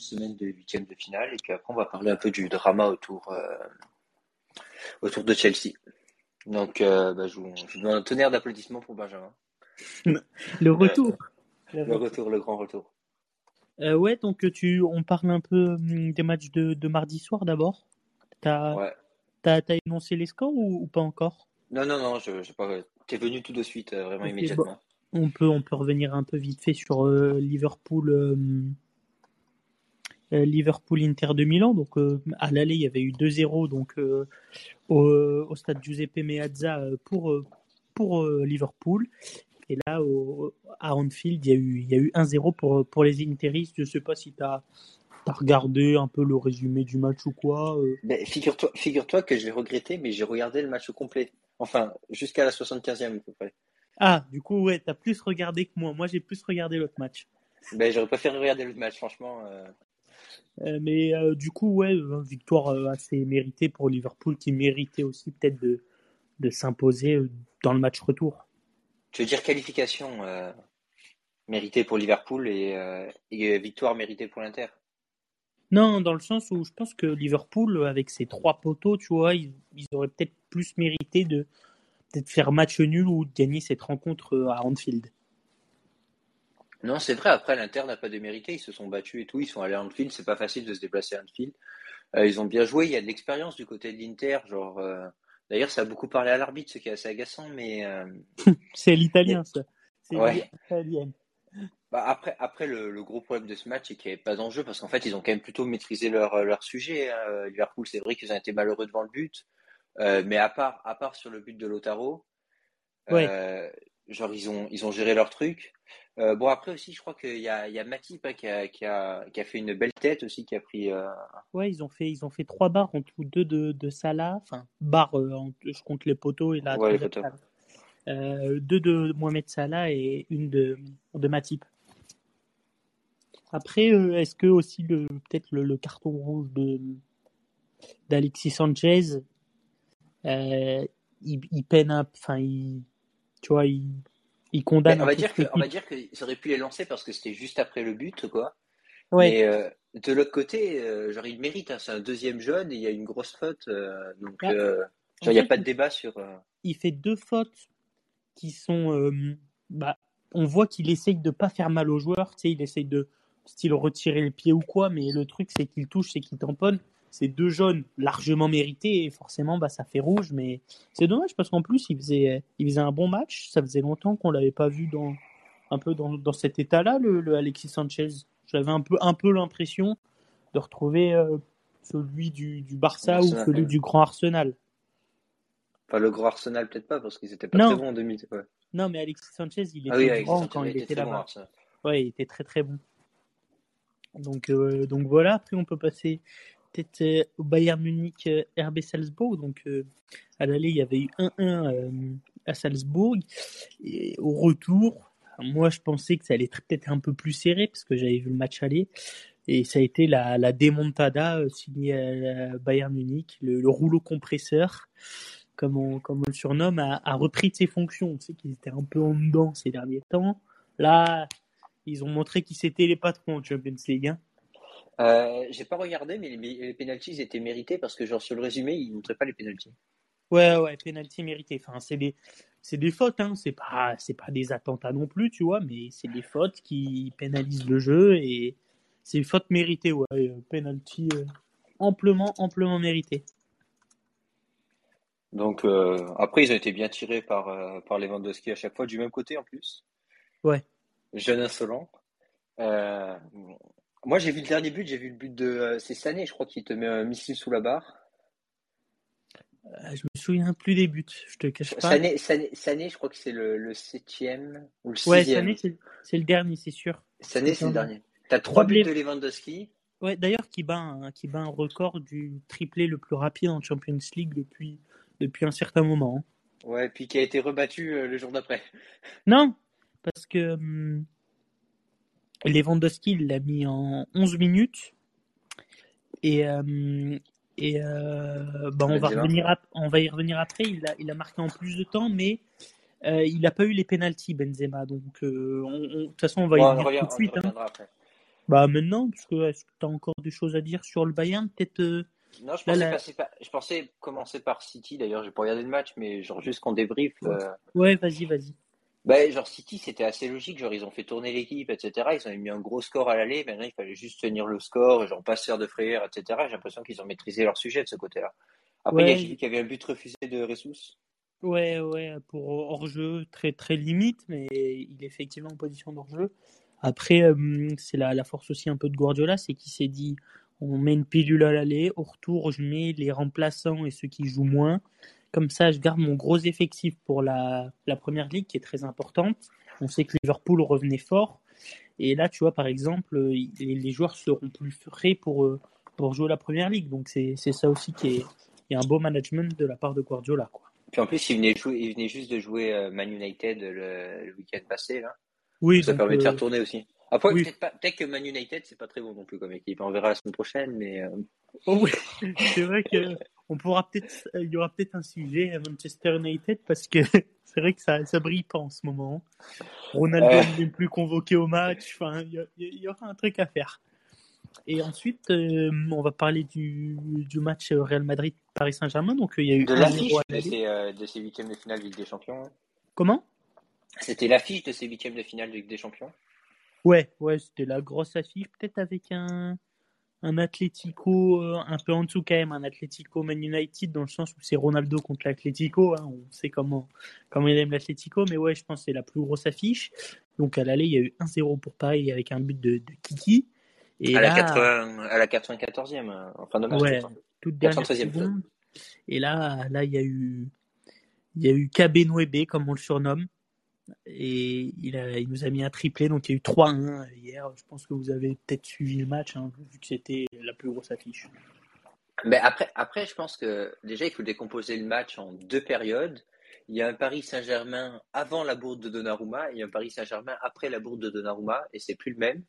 semaine de huitième de finale. Et puis après, on va parler un peu du drama autour, autour de Chelsea. Donc, bah, je, vous, je, vous, demande un tonnerre d'applaudissements pour Benjamin. Le retour. le retour, le grand retour. Euh, ouais, donc tu, on parle un peu hum, des matchs de, de mardi soir d'abord. T'as Ouais. as, énoncé les scores ou, ou pas encore? Non, non, non, je, je pas. T'es venu tout de suite, euh, vraiment immédiatement. bon. On peut, on peut revenir un peu vite fait sur euh, Liverpool, euh, euh, Liverpool Inter de Milan. Donc euh, à l'aller, il y avait eu 2-0 donc euh, au, au stade Giuseppe Meazza pour pour Liverpool. Et là, au, à Anfield, il y a eu, il y a eu 1-0 pour, pour les Interistes. Je sais pas si tu as, regardé un peu le résumé du match ou quoi. Mais figure-toi, figure-toi que j'ai regretté, mais j'ai regardé le match au complet. Enfin, jusqu'à la 75e à peu près. Ah, du coup, ouais, t'as plus regardé que moi. Moi, j'ai plus regardé l'autre match. Ben, j'aurais préféré regarder le match, franchement. Euh, mais euh, du coup, ouais, euh, victoire euh, assez méritée pour Liverpool qui méritait aussi peut-être de, de s'imposer euh, dans le match retour. Tu veux dire qualification euh, méritée pour Liverpool et, euh, et victoire méritée pour l'Inter? Non, dans le sens où je pense que Liverpool, avec ses trois poteaux, tu vois, ils, ils auraient peut-être plus mérité de peut-être faire match nul ou de gagner cette rencontre euh, à Anfield. Non, c'est vrai. Après, l'Inter n'a pas démérité. Ils se sont battus et tout. Ils sont allés à Anfield. C'est pas facile de se déplacer à Anfield. Euh, ils ont bien joué. Il y a de l'expérience du côté de l'Inter. Genre, euh, d'ailleurs, ça a beaucoup parlé à l'arbitre, ce qui est assez agaçant. Mais euh, C'est l'italien, ça. C'est Ouais. l'italien. bah, après, après le, le gros problème de ce match, c'est qu'il n'y avait pas d'enjeu parce qu'en fait, ils ont quand même plutôt maîtrisé leur, leur sujet. hein. Liverpool, c'est vrai qu'ils ont été malheureux devant le but. Euh, mais à part, à part sur le but de Ouais. euh, genre, ils ont, ils ont géré leur truc. Euh, bon, après aussi, je crois qu'il y a, il y a Matip hein, qui, a, qui, a, qui a fait une belle tête aussi, qui a pris. euh, Ouais, ils ont fait, ils ont fait trois barres en tout, deux de, de Salah, enfin barres, euh, en- je compte les poteaux et la Ouais, les poteaux. Euh, deux de Mohamed Salah et une de, de Matip. Après, est-ce que aussi le peut-être le, le carton rouge de d'Alexis Sanchez, il, il peine, un- enfin, il, tu vois, il, il condamne on va dire que, on va dire qu'ils auraient pu les lancer parce que c'était juste après le but, quoi. Ouais, Mais euh, de l'autre côté, euh, genre, il mérite. hein, c'est un deuxième jaune et il y a une grosse faute. euh, donc, euh, genre, il n'y a fait, pas de débat sur. il fait deux fautes qui sont. bah, on voit qu'il essaye de pas faire mal aux joueurs. Tu sais, il essaye de style retirer le pied ou quoi, mais le truc c'est qu'il touche, c'est qu'il tamponne. C'est deux jaunes largement mérités et forcément bah, ça fait rouge. Mais c'est dommage parce qu'en plus il faisait, il faisait un bon match. Ça faisait longtemps qu'on l'avait pas vu dans un peu dans, dans cet état-là, le, le Alexis Sanchez. J'avais un peu, un peu l'impression de retrouver euh, celui du, du Barça ou celui ouais. du Grand Arsenal. Enfin, le gros Arsenal, peut-être pas, parce qu'ils étaient pas Non. très bons en 2000. Ouais. Non, mais Alexis Sanchez, il était Ah oui, grand quand il était bon, là-bas. Ouais, il était très très bon. Donc, euh, donc voilà, après on peut passer euh, au Bayern Munich euh, RB Salzbourg. Donc euh, à l'aller, il y avait eu 1-1 euh, à Salzbourg. Et au retour, moi je pensais que ça allait être peut-être un peu plus serré parce que j'avais vu le match aller. Et ça a été la, la démontada signée à Bayern Munich, le, le rouleau compresseur, comme on, comme on le surnomme, a, repris de ses fonctions. On sait qu'ils étaient un peu en dedans ces derniers temps. Là, ils ont montré qu'ils étaient les patrons en Champions League. hein. Euh, j'ai pas regardé, mais les, les pénalties étaient mérités parce que, genre, sur le résumé, ils montraient pas les pénalties. Ouais, ouais, penalty mérité. Enfin, c'est des, c'est des fautes, hein. C'est pas, c'est pas des attentats non plus, tu vois, mais c'est des fautes qui pénalisent le jeu et c'est une faute méritée, ouais. euh, Penalty euh, amplement, amplement mérité. Donc, euh, après, ils ont été bien tirés par, euh, par Lewandowski à chaque fois, du même côté en plus. Ouais. Jeune insolent. Moi, j'ai vu le dernier but, j'ai vu le but de. euh, c'est Sané, je crois, qui te met un missile sous la barre. Euh, je me souviens plus des buts, je te cache pas. Sané, Sané, Sané, je crois que c'est le, le septième ou le Ouais, sixième. Sané, c'est, le dernier, c'est sûr. Sané, c'est le dernier. T'as trois buts de Lewandowski. Ouais, d'ailleurs, qui bat, un, qui bat un record du triplé le plus rapide en Champions League depuis, depuis un certain moment. hein. Ouais, puis qui a été rebattu euh, le jour d'après. Non, parce que hum, Lewandowski l'a mis en 11 minutes et hum, et euh, bah, on va revenir on va y revenir après. Il a il a marqué en plus de temps, mais euh, il n'a pas eu les pénalties Benzema. Donc euh, on- on- de toute façon on va y Bon, on, venir revient, tout de suite. hein. Bah maintenant, parce que est-ce que tu as encore des choses à dire sur le Bayern? Peut-être. Euh, non, je pensais, je pensais commencer par City. D'ailleurs, j'ai pas regardé le match, mais genre juste qu'on débrief. Ouais, vas-y, vas-y. Bah, genre City, c'était assez logique. Genre, ils ont fait tourner l'équipe, etc. Ils ont mis un gros score à l'aller. Maintenant, il fallait juste tenir le score, genre pas se faire de frayeur, etc. J'ai l'impression qu'ils ont maîtrisé leur sujet de ce côté-là. Après, il y a qu'il y avait un but refusé de Ressus. Ouais, ouais, pour hors-jeu très très limite, mais il est effectivement en position d'hors-jeu. Après, euh, c'est la, la, force aussi un peu de Guardiola, c'est qu'il s'est dit on met une pilule à l'aller, au retour, je mets les remplaçants et ceux qui jouent moins. Comme ça, je garde mon gros effectif pour la, la première ligue qui est très importante. On sait que Liverpool revenait fort. Et là, tu vois, par exemple, les, joueurs seront plus frais pour, euh, pour jouer la première ligue. Donc, c'est ça aussi qui est, est, un beau management de la part de Guardiola. Quoi. Puis en plus, il venait, jouer, il venait juste de jouer euh, Man United le, week-end passé. Là. Oui, ça permet de faire euh, tourner aussi. Après, peut-être, que Man United, c'est pas très bon non plus comme équipe. On verra la semaine prochaine, mais. Euh, oh oui, c'est vrai que on pourra peut-être, il y aura peut-être un sujet à Manchester United parce que c'est vrai que ça, ça brille pas en ce moment. Ronaldo n'est plus convoqué au match. Enfin, il y, aura un truc à faire. Et ensuite, euh, on va parler du, du match Real Madrid-Paris Saint-Germain. Donc, il y a eu de l'affiche de, ces, euh, de ces huitièmes de finale de Ligue des Champions. Comment? C'était l'affiche de ces huitièmes de finale de Ligue des Champions? Ouais, ouais, c'était la grosse affiche, peut-être avec un un Atlético euh, un peu en dessous quand même, un Atlético Man United dans le sens où c'est Ronaldo contre l'Atlético. Hein, on sait comment, comment il aime l'Atlético, mais ouais, je pense que c'est la plus grosse affiche. Donc à l'aller, il y a eu 1-0 pour Paris avec un but de, de Kiki. Et à, la 80, à la 94e, euh, en fin de match. Ouais, toute dernière seconde. Et là, là, il y a eu, il y a eu KB comme on le surnomme. Et il, a, il nous a mis un triplé, donc il y a eu 3-1 hier. Je pense que vous avez peut-être suivi le match, hein, vu que c'était la plus grosse affiche. Mais après, après, je pense que déjà, il faut décomposer le match en deux périodes. Il y a un Paris Saint-Germain avant la bourde de Donnarumma, et il y a un Paris Saint-Germain après la bourde de Donnarumma, et c'est plus le même.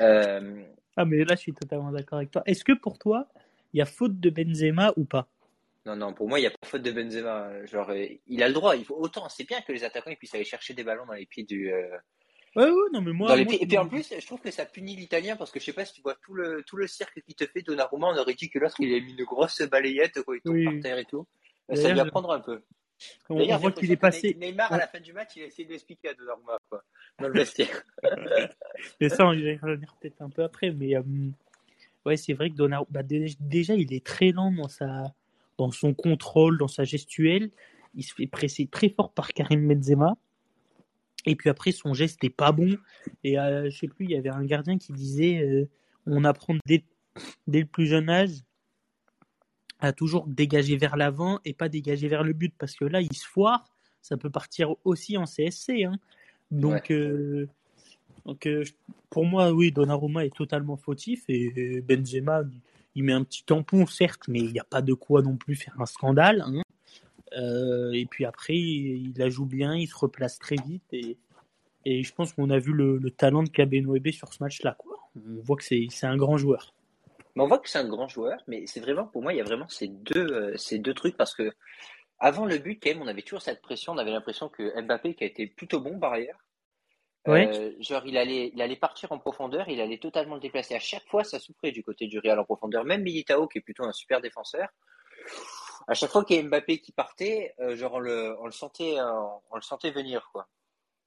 Euh, ah, mais là, je suis totalement d'accord avec toi. Est-ce que pour toi, il y a faute de Benzema ou pas? Non, non, pour moi, il n'y a pas faute de Benzema. Genre, euh, il a le droit. Il faut autant. C'est bien que les attaquants puissent aller chercher des ballons dans les pieds du. Euh, ouais, ouais, non, mais moi. Et puis en plus, je trouve que ça punit l'Italien parce que je sais pas si tu vois tout le, tout le cirque qui te fait Donnarumma, on aurait dit que l'autre il a mis une grosse balayette quand il tombe par terre et tout. Ça lui apprendre un peu. On, voit qu'il est passé. Neymar, à la fin du match, il a essayé d'expliquer à Donnarumma, quoi, dans le vestiaire. mais ça, on va y revenir peut-être un peu après. Mais euh, ouais, c'est vrai que Donnarumma, bah, déjà, il est très lent dans, sa... dans son contrôle, dans sa gestuelle. Il se fait presser très fort par Karim Benzema. Et puis après, son geste n'est pas bon. Et euh, je sais plus, il y avait un gardien qui disait euh, on apprend dès, dès le plus jeune âge à toujours dégager vers l'avant et pas dégager vers le but parce que là il se foire ça peut partir aussi en CSC hein. donc euh, donc euh, pour moi oui Donnarumma est totalement fautif et Benzema il met un petit tampon certes mais il n'y a pas de quoi non plus faire un scandale hein. euh, et puis après il la joue bien il se replace très vite et je pense qu'on a vu le, talent de Kabenwebe sur ce match là quoi on voit que c'est un grand joueur on voit que c'est un grand joueur, mais c'est vraiment, pour moi, il y a vraiment ces deux, euh, ces deux trucs parce que avant le but, quand même, on avait toujours cette pression. On avait l'impression que Mbappé, qui a été plutôt bon par ailleurs, euh, genre il allait, il allait partir en profondeur, il allait totalement le déplacer. À chaque fois, ça souffrait du côté du Real en profondeur. Même Militao, qui est plutôt un super défenseur, à chaque fois qu'il y a Mbappé qui partait, euh, genre on le, on le sentait, on le sentait venir quoi.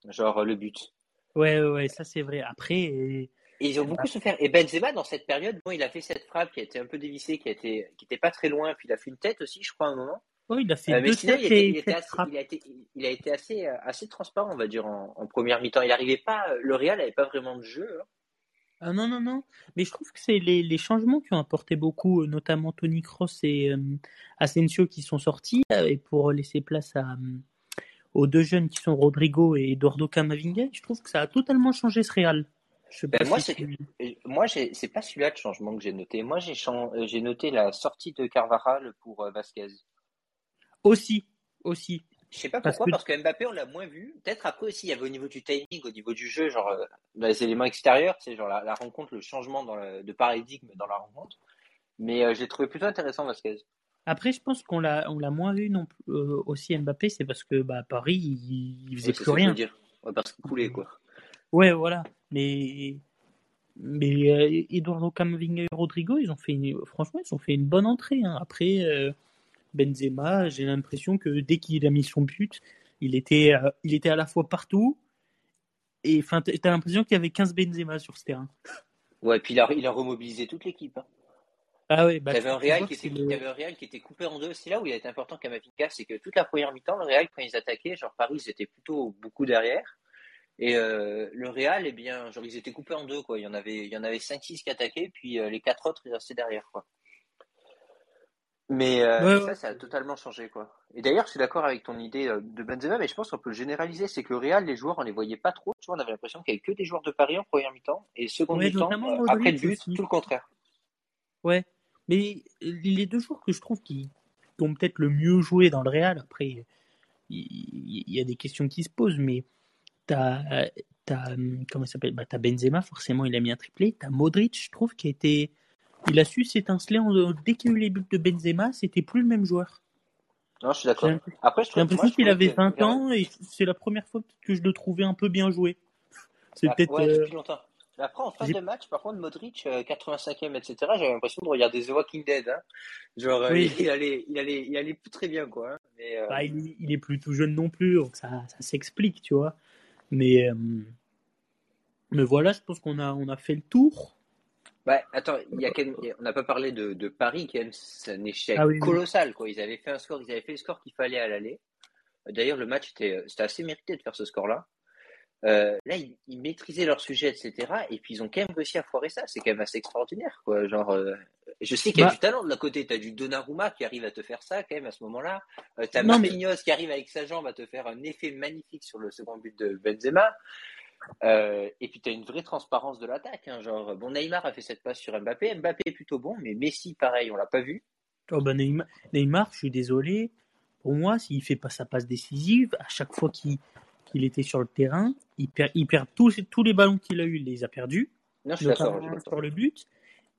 Genre le but. Ouais, ouais, ça c'est vrai. Après, et ils ont beaucoup souffert. Et Benzema, dans cette période, bon, il a fait cette frappe qui a été un peu dévissée, qui était, qui était pas très loin, puis il a fait une tête aussi, je crois, à un moment. Oui, il a fait euh, deux têtes il, il, était assez, il, a été, il a été assez, euh, assez transparent, on va dire, en, en première mi-temps. Il arrivait pas, le Real n'avait pas vraiment de jeu. Hein. Ah non, non, non. Mais je trouve que c'est les, les, changements qui ont apporté beaucoup, euh, notamment Tony Cross et Asensio qui sont sortis, et pour laisser place à, aux deux jeunes qui sont Rodrigo et Eduardo Camavinga. Je trouve que ça a totalement changé ce Real. Ben, moi, c'est, moi, pas celui-là de changement que j'ai noté. Moi, j'ai, euh, j'ai noté la sortie de Carvajal pour euh, Vasquez. Aussi, aussi. Je sais pas pourquoi, parce que, Mbappé, on l'a moins vu. Peut-être après aussi, il y avait au niveau du timing, au niveau du jeu, genre euh, dans les éléments extérieurs, c'est genre la, rencontre, le changement dans de paradigme dans la rencontre. Mais j'ai trouvé plutôt intéressant Vasquez. Après, je pense qu'on l'a, on l'a moins vu non aussi Mbappé, c'est parce que bah, Paris, il, faisait plus rien. dire. parce qu'il coulait, quoi. Ouais, voilà. Mais mais euh, Eduardo Camavinga et Rodrigo, ils ont fait une, franchement, ils ont fait une bonne entrée. Hein. Après, euh, Benzema, j'ai l'impression que dès qu'il a mis son but, il était, euh, il était à la fois partout. Et enfin, t'as l'impression qu'il y avait 15 Benzema sur ce terrain. Ouais, et puis il a, il a remobilisé toute l'équipe. Hein. Ah ouais, bah, il y avait un Real qui était, le- un Real qui était coupé en deux. C'est là où il a été important Kamavinga, c'est que toute la première mi-temps, le Real, quand ils attaquaient, genre Paris, ils étaient plutôt beaucoup derrière. Et euh, le Real, eh bien, genre ils étaient coupés en deux, quoi. Il y en avait, il y en avait 5-6 qui attaquaient, puis euh, les quatre autres, ils restaient derrière, quoi. Mais euh, Ouais, ça, ça a totalement changé, quoi. Et d'ailleurs, je suis d'accord avec ton idée euh, de Benzema, mais je pense qu'on peut le généraliser. C'est que le Real, les joueurs, on les voyait pas trop. Tu vois, on avait l'impression qu'il y avait que des joueurs de Paris en première mi-temps, et seconde Ouais, mi-temps, euh, après le but, aussi. tout le contraire. Ouais, mais les deux joueurs que je trouve qui, qui ont peut-être le mieux joué dans le Real, après, il, y a des questions qui se posent, mais t'as, t'as, hum, comment s'appelle? Bah, T'as Benzema, forcément, il a mis un triplé. T'as Modric, je trouve, qui a été. Il a su s'étinceler en- dès qu'il y a eu les buts de Benzema, c'était plus le même joueur. Non, je suis d'accord. Après, je trouve, l'impression qu'il avait que 20 vers- ans et c'est la première fois que je le trouvais un peu bien joué. C'est Ah, peut-être. ouais, euh, depuis longtemps. Mais après, en fin de match, par contre, Modric, euh, 85e, etc., j'avais l'impression de regarder The Walking Dead. Hein. Genre, euh, Oui. il, allait, il, allait, il allait plus très bien, quoi. hein. Mais, euh, bah, il, il est plus tout jeune non plus, donc ça, ça s'explique, tu vois. Mais, euh, mais voilà, je pense qu'on a, on a fait le tour. Bah, attends, y a même- on n'a pas parlé de, de Paris, même. C'est un échec Ah oui, colossal, quoi. Ils avaient fait un score, ils avaient fait le score qu'il fallait à l'aller. D'ailleurs, le match était, c'était assez mérité de faire ce score-là. Euh, là, ils, ils maîtrisaient leur sujet, etc. Et puis, ils ont quand même réussi à foirer ça. C'est quand même assez extraordinaire, quoi. Genre, euh, je sais qu'il y a Bah- du talent de la côté. T'as du Donnarumma qui arrive à te faire ça, quand même, à ce moment-là. Euh, t'as mais- Marquinhos qui arrive avec sa jambe à te faire un effet magnifique sur le second but de Benzema. Euh, et puis, t'as une vraie transparence de l'attaque. Hein. Genre, bon, Neymar a fait cette passe sur Mbappé. Mbappé est plutôt bon, mais Messi, pareil, on l'a pas vu. Oh, bah, Neymar, Neymar, je suis désolé. Pour moi, s'il fait pas sa passe décisive, à chaque fois qu'il était sur le terrain, il perd, il perd tous, tous les ballons qu'il a eu, il les a perdus, Non, je suis sur le but.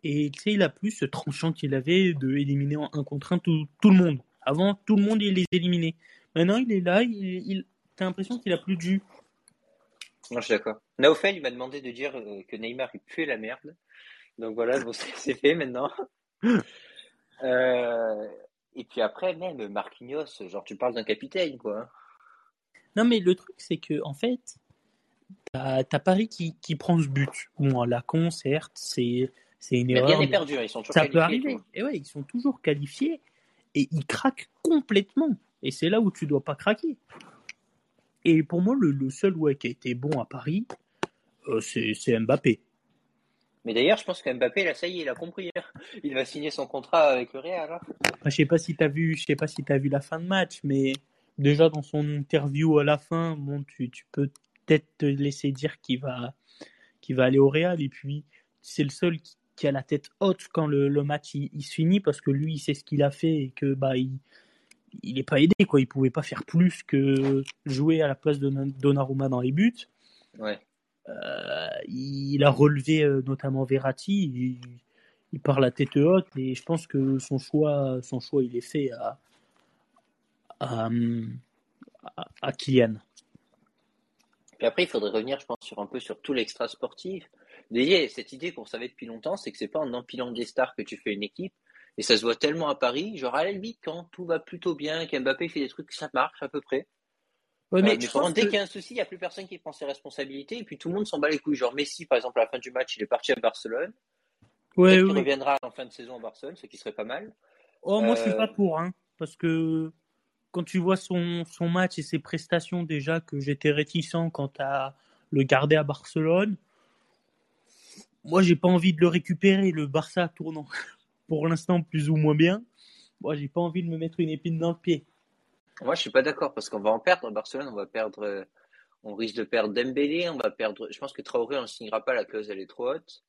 Et tu sais, il a plus ce tranchant qu'il avait de éliminer en un contre un tout, tout le monde. Avant, tout le monde, il les éliminait. Maintenant, il est là, il, il, t'as l'impression qu'il a plus de jus. Non, je suis d'accord. Naofel, il m'a demandé de dire euh, que Neymar, il puait la merde. Donc voilà, bon, c'est fait maintenant. Euh, et puis après, même Marquinhos, genre, tu parles d'un capitaine, quoi. Non, mais le truc, c'est que, en fait, t'as Paris qui, qui prend ce but. Bon, la con, certes, c'est une Mais erreur. rien n'est perdu, hein, ils sont toujours ça peut arriver. Et ouais, ils sont toujours qualifiés et ils craquent complètement. Et c'est là où tu dois pas craquer. Et pour moi, le, le seul ouais, qui a été bon à Paris, euh, c'est Mbappé. Mais d'ailleurs, je pense que Mbappé, là, ça y est, il a compris. hein. Il va signer son contrat avec le Real. hein. Enfin, je sais pas si t'as vu, je sais pas si t'as vu la fin de match, mais déjà dans son interview à la fin, bon, tu, tu peux peut-être te laisser dire qu'il va, va aller au Real. Et puis, c'est le seul qui, qui a la tête haute quand le, le match il, il se finit parce que lui, il sait ce qu'il a fait et que bah il, il est pas aidé quoi. Il pouvait pas faire plus que jouer à la place de Donnarumma dans les buts. Ouais. Euh, il a relevé euh, notamment Verratti. Il, il part la tête haute et je pense que son choix, son choix, il est fait à, à, à, à Kylian. Puis après, il faudrait revenir, je pense, sur un peu sur tout l'extra sportif. D'ailleurs, cette idée qu'on savait depuis longtemps, c'est que c'est pas en empilant des stars que tu fais une équipe. Et ça se voit tellement à Paris, genre à la limite, quand tout va plutôt bien, qu'Mbappé fait des trucs, ça marche à peu près. Ouais, Euh, mais mais par pense contre, dès que- qu'il y a un souci, il n'y a plus personne qui prend ses responsabilités, et puis tout le monde s'en bat les couilles. Genre Messi, par exemple, à la fin du match, il est parti à Barcelone. Ouais, Peut-être ouais, qu'il ouais. reviendra en fin de saison à Barcelone, ce qui serait pas mal. Oh, moi, je suis Euh, pas pour, hein, parce que quand tu vois son, son match et ses prestations, déjà que j'étais réticent quant à le garder à Barcelone, moi, j'ai pas envie de le récupérer. Le Barça tournant pour l'instant plus ou moins bien. Moi, j'ai pas envie de me mettre une épine dans le pied. Moi, je suis pas d'accord parce qu'on va en perdre à Barcelone. On va perdre, euh, on risque de perdre Dembélé. On va perdre. Je pense que Traoré, on ne signera pas. La clause, elle est trop haute.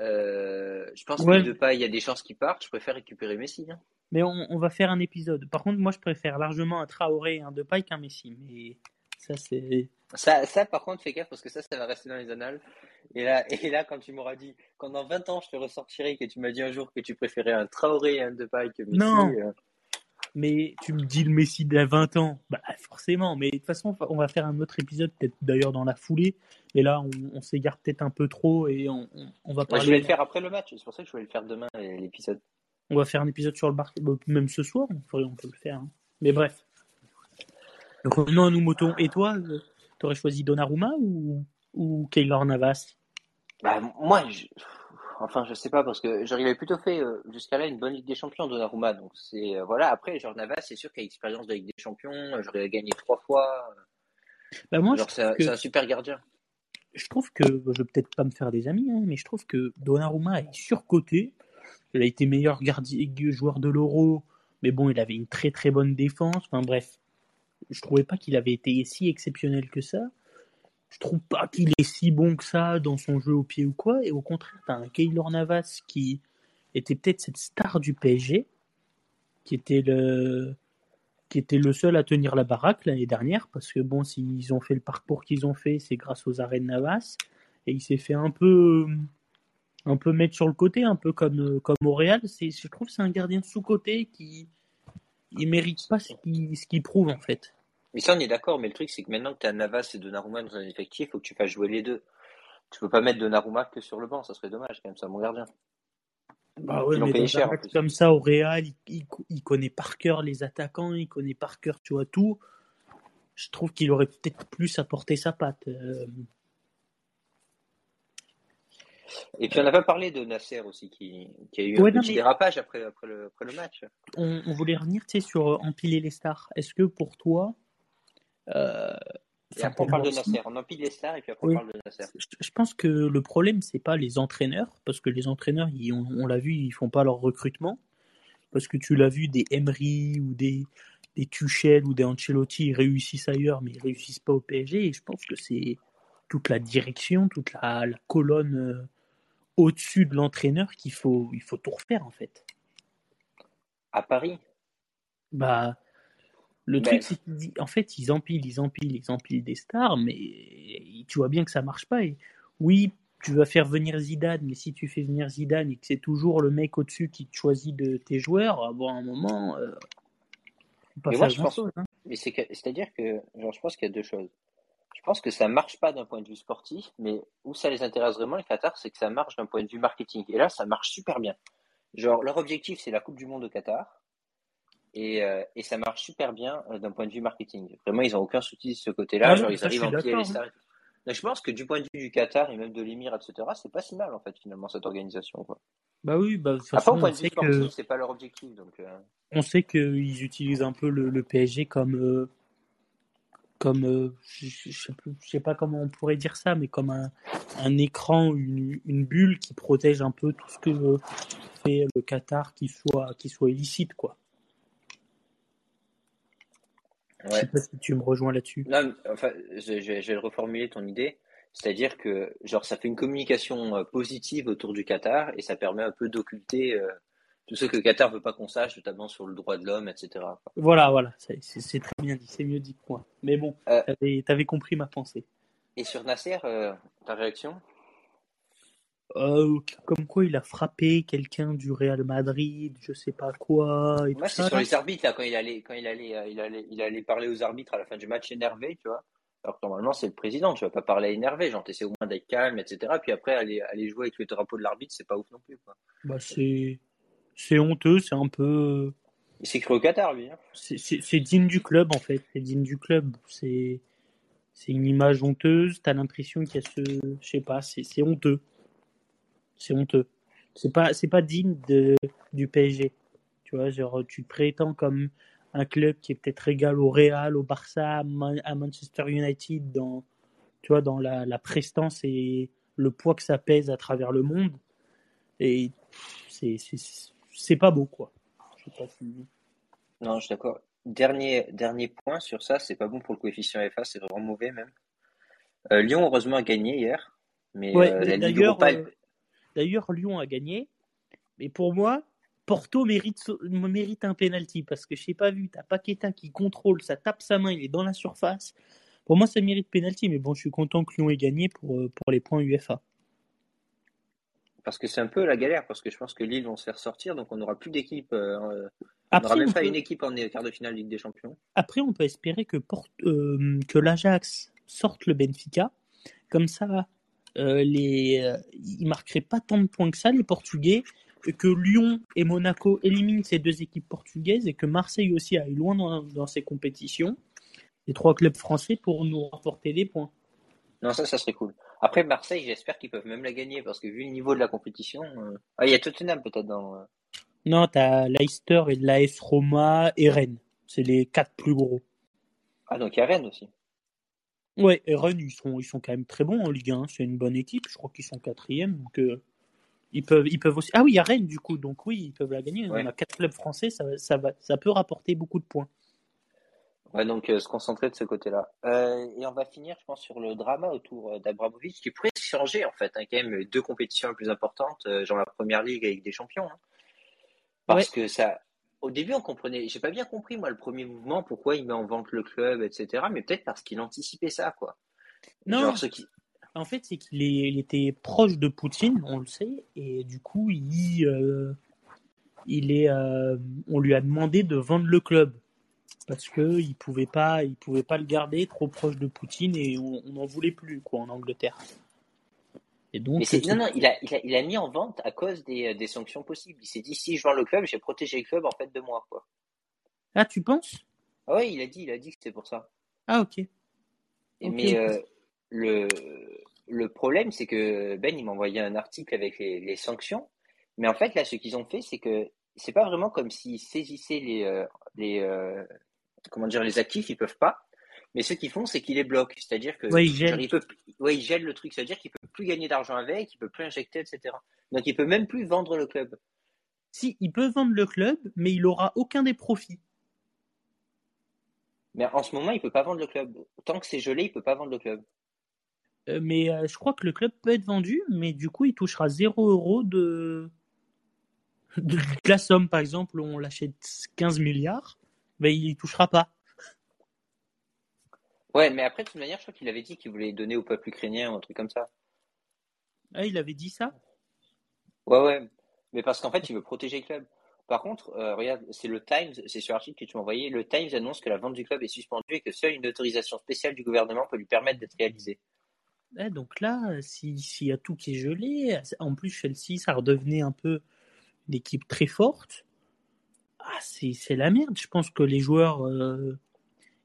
Euh, je pense Ouais. que Depay, il y a des chances qu'il parte. Je préfère récupérer Messi. hein. Mais on, on va faire un épisode. Par contre, moi, je préfère largement un Traoré et un Depay qu'un Messi. Mais ça, c'est. Ça, ça, par contre, fais gaffe parce que ça, ça va rester dans les annales. Et là, et là, quand tu m'auras dit, quand dans 20 ans, je te ressortirai que tu m'as dit un jour que tu préférais un Traoré et un Depay que Messi. Non. euh, Mais tu me dis le Messi de 20 ans, bah forcément. Mais de toute façon, on va faire un autre épisode, peut-être d'ailleurs dans la foulée. Mais là, on, on s'égare peut-être un peu trop et on, on, va parler. je vais le faire après le match. C'est pour ça que je vais le faire demain, l'épisode. On va faire un épisode sur le bar, bah, même ce soir, on, on peut le faire. Hein. Mais bref. Revenons à nous moutons. Et toi, euh, tu aurais choisi Donnarumma ou, ou Keylor Navas? Bah, Moi, je... enfin, je sais pas, parce que j'aurais plutôt fait euh, jusqu'à là une bonne Ligue des Champions, Donnarumma. Donc, c'est euh, voilà. Après, genre Navas, c'est sûr qu'il a l'expérience de Ligue des Champions. J'aurais gagné trois fois. Bah, moi, c'est un super gardien. Je trouve que, je vais peut-être pas me faire des amis, hein, mais je trouve que Donnarumma est surcoté. Il a été meilleur gardien, joueur de l'Euro, mais bon, il avait une très très bonne défense. Enfin bref, je trouvais pas qu'il avait été si exceptionnel que ça. Je trouve pas qu'il est si bon que ça dans son jeu au pied ou quoi. Et au contraire, t'as un Keylor Navas qui était peut-être cette star du PSG, qui était le qui était le seul à tenir la baraque l'année dernière, parce que bon, s'ils ont fait le parcours qu'ils ont fait, c'est grâce aux arrêts de Navas, et il s'est fait un peu un peu mettre sur le côté, un peu comme comme au je trouve, c'est un gardien de sous côté qui il mérite pas ce qu'il ce qu'il prouve en fait. Mais ça, on est d'accord, mais le truc, c'est que maintenant que tu as Navas et Donnarumma dans un effectif, il faut que tu fasses jouer les deux. Tu peux pas mettre Donnarumma que sur le banc, ça serait dommage quand même, ça, mon gardien. Bah ouais, mais cher, comme ça au Real, il, il, connaît par cœur les attaquants, il connaît par cœur, tu vois, tout. Je trouve qu'il aurait peut-être plus apporté sa patte. Euh. Et puis on n'a pas parlé de Nasser aussi, qui, qui a eu un petit dérapage après, après, le, après le match. On, on voulait revenir sur euh, empiler les stars. Est-ce que pour toi, euh, on parle de Nasser. On empile les stars et puis après on parle de Nasser. Je, pense que le problème, c'est pas les entraîneurs, parce que les entraîneurs, on, l'a vu, ils font pas leur recrutement. Parce que tu l'as vu, des Emery ou des, des Tuchel ou des Ancelotti, ils réussissent ailleurs, mais ils réussissent pas au PSG. Et je pense que c'est toute la direction, toute la, colonne euh, au-dessus de l'entraîneur qu'il faut, il faut tout refaire en fait. À Paris? Bah, le truc, c'est qu'en fait, ils empilent, ils empilent, ils empilent des stars, mais tu vois bien que ça marche pas. Et oui, tu vas faire venir Zidane, mais si tu fais venir Zidane et que c'est toujours le mec au-dessus qui te choisit de tes joueurs, bon, à un moment, euh, pas mais moi, je pense, hein. Mais c'est-à-dire que, genre, je pense qu'il y a deux choses. Je pense que ça marche pas d'un point de vue sportif, mais où ça les intéresse vraiment, les Qatar, c'est que ça marche d'un point de vue marketing. Et là, ça marche super bien. Genre, leur objectif, c'est la Coupe du Monde au Qatar. Euh, et, ça marche super bien euh, d'un point de vue marketing. Vraiment, ils n'ont aucun souci de ce côté-là. Ah genre, ils arrivent à empiler les stars. je pense que du point de vue du Qatar et même de l'émir, etc., c'est pas si mal en fait finalement cette organisation. Quoi. Bah oui, bah, Après, au point de vue sportif, c'est pas leur objectif. Donc, euh. On sait qu'ils utilisent un peu le, PSG comme, comme je, ne sais pas comment on pourrait dire ça, mais comme un, un écran, une, une, bulle qui protège un peu tout ce que fait le Qatar qui soit, qui soit illicite, quoi. Ouais. Je sais pas si tu me rejoins là-dessus. Non, enfin, je, je, vais reformuler ton idée. C'est-à-dire que, genre, ça fait une communication euh, positive autour du Qatar et ça permet un peu d'occulter euh, tout ce que le Qatar veut pas qu'on sache, notamment sur le droit de l'homme, etc. Voilà, voilà, c'est très bien dit, c'est mieux dit que moi. Mais bon, euh, tu avais, compris ma pensée. Et sur Nasser, euh, ta réaction? Euh, comme quoi il a frappé quelqu'un du Real Madrid, je sais pas quoi. Moi, c'est sur les arbitres, là, quand il allait, quand il allait, euh, il allait, il allait parler aux arbitres à la fin du match énervé, tu vois. Alors que normalement, c'est le président, tu vas pas parler énervé, genre, t'essaies au moins d'être calme, etc. Puis après, aller, aller jouer avec le drapeau de l'arbitre, c'est pas ouf non plus, quoi. Bah, c'est, c'est honteux, c'est un peu. Il s'est cru au Qatar, lui. Hein. C'est digne du club, en fait. C'est digne du club. C'est, c'est une image honteuse. T'as l'impression qu'il y a ce, je sais pas, c'est honteux. C'est honteux. C'est pas, c'est pas digne de, du PSG. Tu vois, genre, tu te prétends comme un club qui est peut-être égal au Real, au Barça, à Manchester United dans, tu vois, dans la, la prestance et le poids que ça pèse à travers le monde. Et c'est, c'est, pas beau, quoi. Je sais pas Non, je suis d'accord. Dernier, dernier point sur ça, c'est pas bon pour le coefficient FA, c'est vraiment mauvais même. Euh, Lyon, heureusement, a gagné hier. Mais ouais, euh, d'ailleurs, euh, D'ailleurs, Lyon a gagné. Mais pour moi, Porto mérite, mérite un penalty parce que je n'ai pas vu, tu as Paqueta qui contrôle, ça tape sa main, il est dans la surface. Pour moi, ça mérite penalty, mais bon, je suis content que Lyon ait gagné pour, euh, pour les points UEFA. parce que c'est un peu la galère, parce que je pense que Lille vont se faire sortir, donc on n'aura plus d'équipe. Euh, on n'aura même pas une équipe en quart de finale Ligue des Champions. Après, on peut espérer que, euh, que l'Ajax sorte le Benfica. Comme ça, les, euh, ils marqueraient pas tant de points que ça, les Portugais. Que Lyon et Monaco éliminent ces deux équipes portugaises et que Marseille aussi aille loin dans, dans ces compétitions. Les trois clubs français pour nous rapporter des points. Non, ça, ça serait cool. Après, Marseille, j'espère qu'ils peuvent même la gagner parce que vu le niveau de la compétition. Euh, ah, il y a Tottenham peut-être dans. Euh. Non, t'as Leicester et l'AS Roma et Rennes. C'est les quatre plus gros. Ah, donc il y a Rennes aussi. Ouais, et Rennes, ils sont, ils sont quand même très bons en Ligue 1. C'est une bonne équipe. Je crois qu'ils sont quatrième. Donc, euh, ils, peuvent, ils peuvent aussi. Ah oui, il y a Rennes du coup. Donc oui, ils peuvent la gagner. On a quatre clubs français. Ça, ça, va, ça peut rapporter beaucoup de points. Ouais, donc euh, se concentrer de ce côté-là. Euh, et on va finir, je pense, sur le drama autour d'Abramovic, qui pourrait changer en fait, hein, quand même, deux compétitions les plus importantes, genre la Première Ligue avec des champions. Hein. Parce que ça, au début, on comprenait, j'ai pas bien compris moi le premier mouvement, pourquoi il met en vente le club, etc. Mais peut-être parce qu'il anticipait ça, quoi. Non. qui... En fait, c'est qu'il était proche de Poutine, on le sait, et du coup, il, il est, on lui a demandé de vendre le club parce que il pouvait pas, il pouvait pas le garder trop proche de Poutine et on n'en voulait plus quoi en Angleterre. Et donc, non, non, il a, il, a, il a, mis en vente à cause des, des sanctions possibles. Il s'est dit si je vends le club, j'ai protégé le club en fait de moi quoi. Ah, tu penses? Ah oui, il a dit, il a dit que c'était pour ça. Ah ok. Et mais euh, le le problème c'est que Ben il m'a envoyé un article avec les, les sanctions, mais en fait là ce qu'ils ont fait c'est que c'est pas vraiment comme s'ils saisissaient les, euh, les, euh, comment dire, les actifs, ils peuvent pas. Mais ce qu'ils font, c'est qu'ils les bloquent. C'est-à-dire que ouais, ils gèlent. le truc. C'est-à-dire qu'il peut plus gagner d'argent avec, il peut plus injecter, etc. Donc il peut même plus vendre le club. Si, il peut vendre le club, mais il aura aucun des profits. Mais en ce moment, il peut pas vendre le club. Tant que c'est gelé, il peut pas vendre le club. Euh, mais euh, je crois que le club peut être vendu, mais du coup, il touchera 0 euros de... de la somme. Par exemple, on l'achète 15 milliards, ben, il y touchera pas. Ouais, mais après, de toute manière, je crois qu'il avait dit qu'il voulait donner au peuple ukrainien ou un truc comme ça. Ah, il avait dit ça? Ouais, ouais. Mais parce qu'en fait, il veut protéger le club. Par contre, euh, regarde, c'est le Times, c'est sur l'article que tu m'as envoyé. Le Times annonce que la vente du club est suspendue et que seule une autorisation spéciale du gouvernement peut lui permettre d'être réalisée. donc là, s'il y a tout qui est gelé, en plus Chelsea, ça redevenait un peu une équipe très forte ah, c'est la merde. Je pense que les joueurs, euh,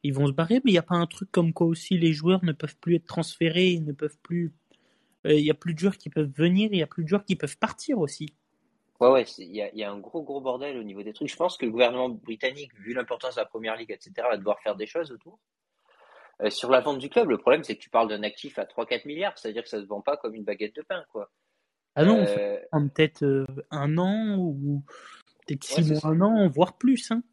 ils vont se barrer, mais il n'y a pas un truc comme quoi aussi les joueurs ne peuvent plus être transférés, ils ne peuvent plus. Euh, il n'y a plus de joueurs qui peuvent venir, il n'y a plus de joueurs qui peuvent partir aussi. Ouais, ouais, il y a, y a, un gros, gros bordel au niveau des trucs. Je pense que le gouvernement britannique, vu l'importance de la première ligue, etc., va devoir faire des choses autour. Euh, sur la vente du club, le problème, c'est que tu parles d'un actif à 3-4 milliards, c'est-à-dire que ça se vend pas comme une baguette de pain, quoi. Ah non, on peut-être un an ou Peut-être six mois, un an, voire plus. Hein.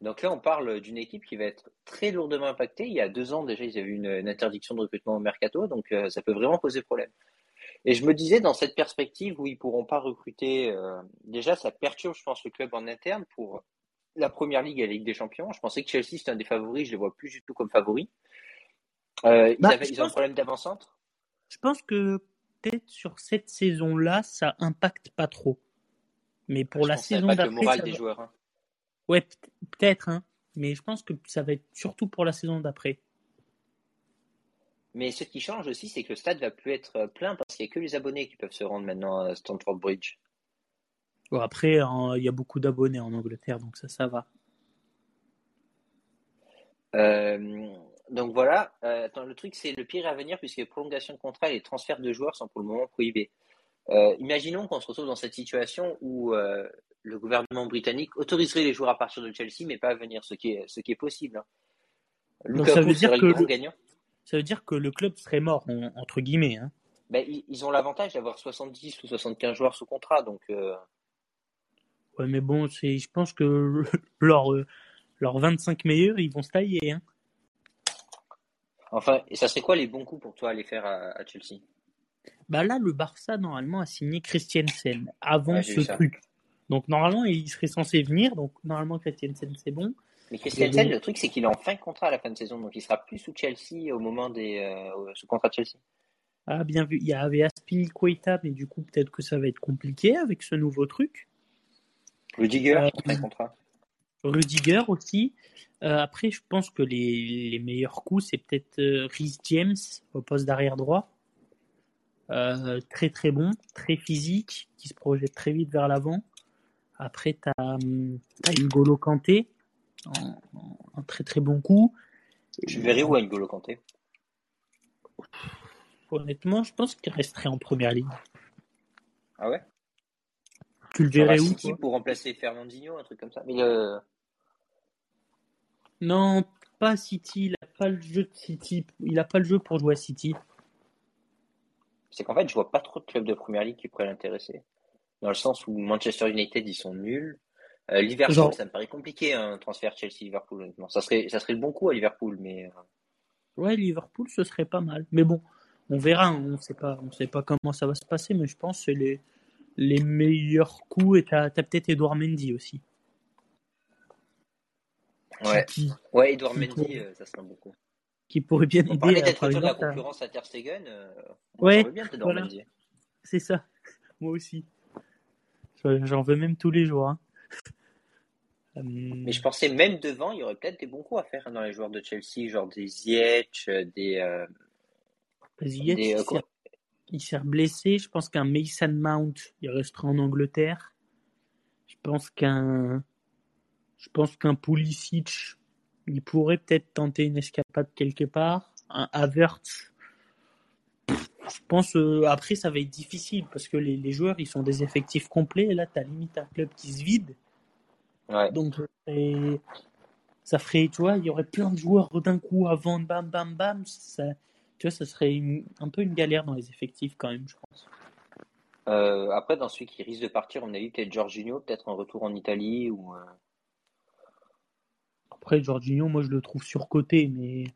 Donc là, on parle d'une équipe qui va être très lourdement impactée. Il y a deux ans déjà, ils avaient eu une, interdiction de recrutement au mercato, donc euh, ça peut vraiment poser problème. Et je me disais, dans cette perspective où ils pourront pas recruter, euh, déjà, ça perturbe, je pense, le club en interne pour la Première Ligue et la Ligue des Champions. Je pensais que Chelsea, c'était un des favoris, je les vois plus du tout comme favoris. Euh, ils, bah, avaient, ont un problème d'avant-centre Je pense que peut-être sur cette saison-là, ça impacte pas trop. Mais pour la saison d'après. le moral des joueurs. Hein. Ouais, peut-être, hein. mais je pense que ça va être surtout pour la saison d'après. Mais ce qui change aussi, c'est que le stade va plus être euh, plein parce qu'il n'y a que les abonnés qui peuvent se rendre maintenant à Stamford Bridge. Bon, après, il y a beaucoup d'abonnés en Angleterre, donc ça, ça va. Euh, donc voilà, euh, le truc c'est le pire à venir puisque les prolongations de contrat et les transferts de joueurs sont pour le moment prohibés. Euh, imaginons qu'on se retrouve dans cette situation où euh, le gouvernement britannique autoriserait les joueurs à partir de Chelsea, mais pas à venir, ce qui est, ce qui est possible. Hein. ça veut dire que le, gagnant. Ça veut dire que le club serait mort, entre guillemets. Hein. Ben, ils ont l'avantage d'avoir 70 ou 75 joueurs sous contrat, donc. Euh... Ouais, mais bon, c'est, je pense que leurs, leurs 25 meilleurs, ils vont se tailler. Hein. Enfin, et ça serait quoi les bons coups pour toi à les faire à Chelsea? Bah là, le Barça, normalement, a signé Christiansen avant ce truc. Donc, normalement, il serait censé venir. Donc, normalement, Christiansen, c'est bon. Mais Christiansen, le truc, c'est qu'il est en fin de contrat à la fin de saison. Donc, il sera plus sous Chelsea au moment des. Euh, sous contrat de Chelsea. Ah, bien vu. Il y avait Aspilicueta, mais du coup, peut-être que ça va être compliqué avec ce nouveau truc. Rudiger, Euh, un contrat. Rudiger aussi. Euh, après, je pense que les, les meilleurs coups, c'est peut-être euh, Rhys James au poste d'arrière droit. Euh, très très bon, très physique, qui se projette très vite vers l'avant. Après, tu as, N'Golo Kanté, en- en- un très très bon coup. Tu verrais où N'Golo Kanté? Honnêtement, je pense qu'il resterait en première ligne. Ah ouais? Tu le à verrais où City pour remplacer Fernandinho, un truc comme ça. Mais euh, Non, pas City. Il a pas le jeu de City. Il a pas le jeu pour jouer à City. C'est qu'en fait, je vois pas trop de clubs de première ligue qui pourraient l'intéresser. Dans le sens où Manchester United, ils sont nuls. Euh, Liverpool, Genre- ça me paraît compliqué, un transfert Chelsea-Liverpool, honnêtement. Ça serait, ça serait le bon coup à Liverpool, mais euh, Ouais, Liverpool, ce serait pas mal. Mais bon, on verra. hein. On sait pas, on sait pas comment ça va se passer, mais je pense que c'est les, les meilleurs coups. Et t'as as, peut-être Edouard Mendy aussi. ouais. Qui, Ouais, Edouard Qui Mendy, euh, ça serait un bon coup. Qui pourrait bien On parlait aider. euh, d'être de la à- concurrence à Ter Stegen. Euh, Ouais, bien voilà. C'est ça. Moi aussi. J'en veux même tous les jours. hein. Euh, Mais je pensais même devant, il y aurait peut-être des bons coups à faire dans les joueurs de Chelsea, genre des Ziyech, euh, des. euh, Ziyech, des, euh, il blessé. Je pense qu'un Mason Mount, il restera en Angleterre. Je pense qu'un, je pense qu'un Pulisic, il pourrait peut-être tenter une escapade quelque part. Un Havertz, je pense. euh, après, ça va être difficile parce que les, les joueurs, ils sont des effectifs complets. Et là, t'as limite un club qui se vide. Ouais. Donc, ça ferait, ça ferait, tu vois, il y aurait plein de joueurs d'un coup avant, bam, bam, bam. Ça, tu vois, ça serait une- un peu une galère dans les effectifs quand même, je pense. Euh, après, dans celui qui risque de partir, on a vu peut-être Jorginho, peut-être un retour en Italie ou. euh, Après, Jorginho, moi, je le trouve surcoté, mais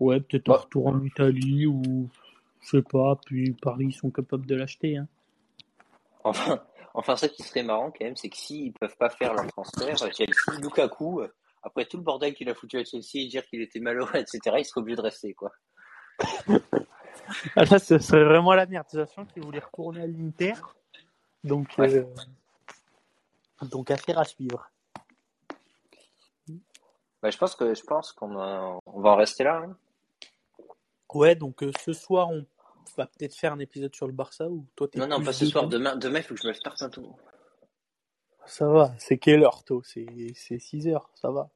ouais, peut-être un Bah. retour en Italie ou je sais pas. Puis Paris, ils sont capables de l'acheter. Hein. Enfin, enfin, ce qui serait marrant quand même, c'est que s'ils peuvent pas faire leur transfert, Chelsea, Lukaku, après tout le bordel qu'il a foutu à Chelsea et dire qu'il était malheureux, etc., il serait obligé de rester, quoi. Ah, là, ce serait vraiment la merde. De toute façon, qu'il voulait retourner à l'Inter. Donc, Ouais. euh, donc, affaire à suivre. Bah, je pense que je pense qu'on a- on va en rester là. hein. Ouais, donc euh, ce soir, on va peut-être faire un épisode sur le Barça ou toi t'es Non, non, pas ce soir. Demain, demain, il faut que je me starte un tour. Ça va, c'est quelle heure, toi? C'est 6 heures, ça va.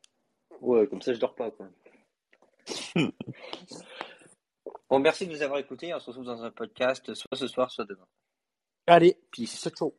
Ouais, comme ça, je dors pas, quoi. bon, merci de nous avoir écoutés. On se retrouve dans un podcast, soit ce soir, soit demain. Allez, Peace. ciao.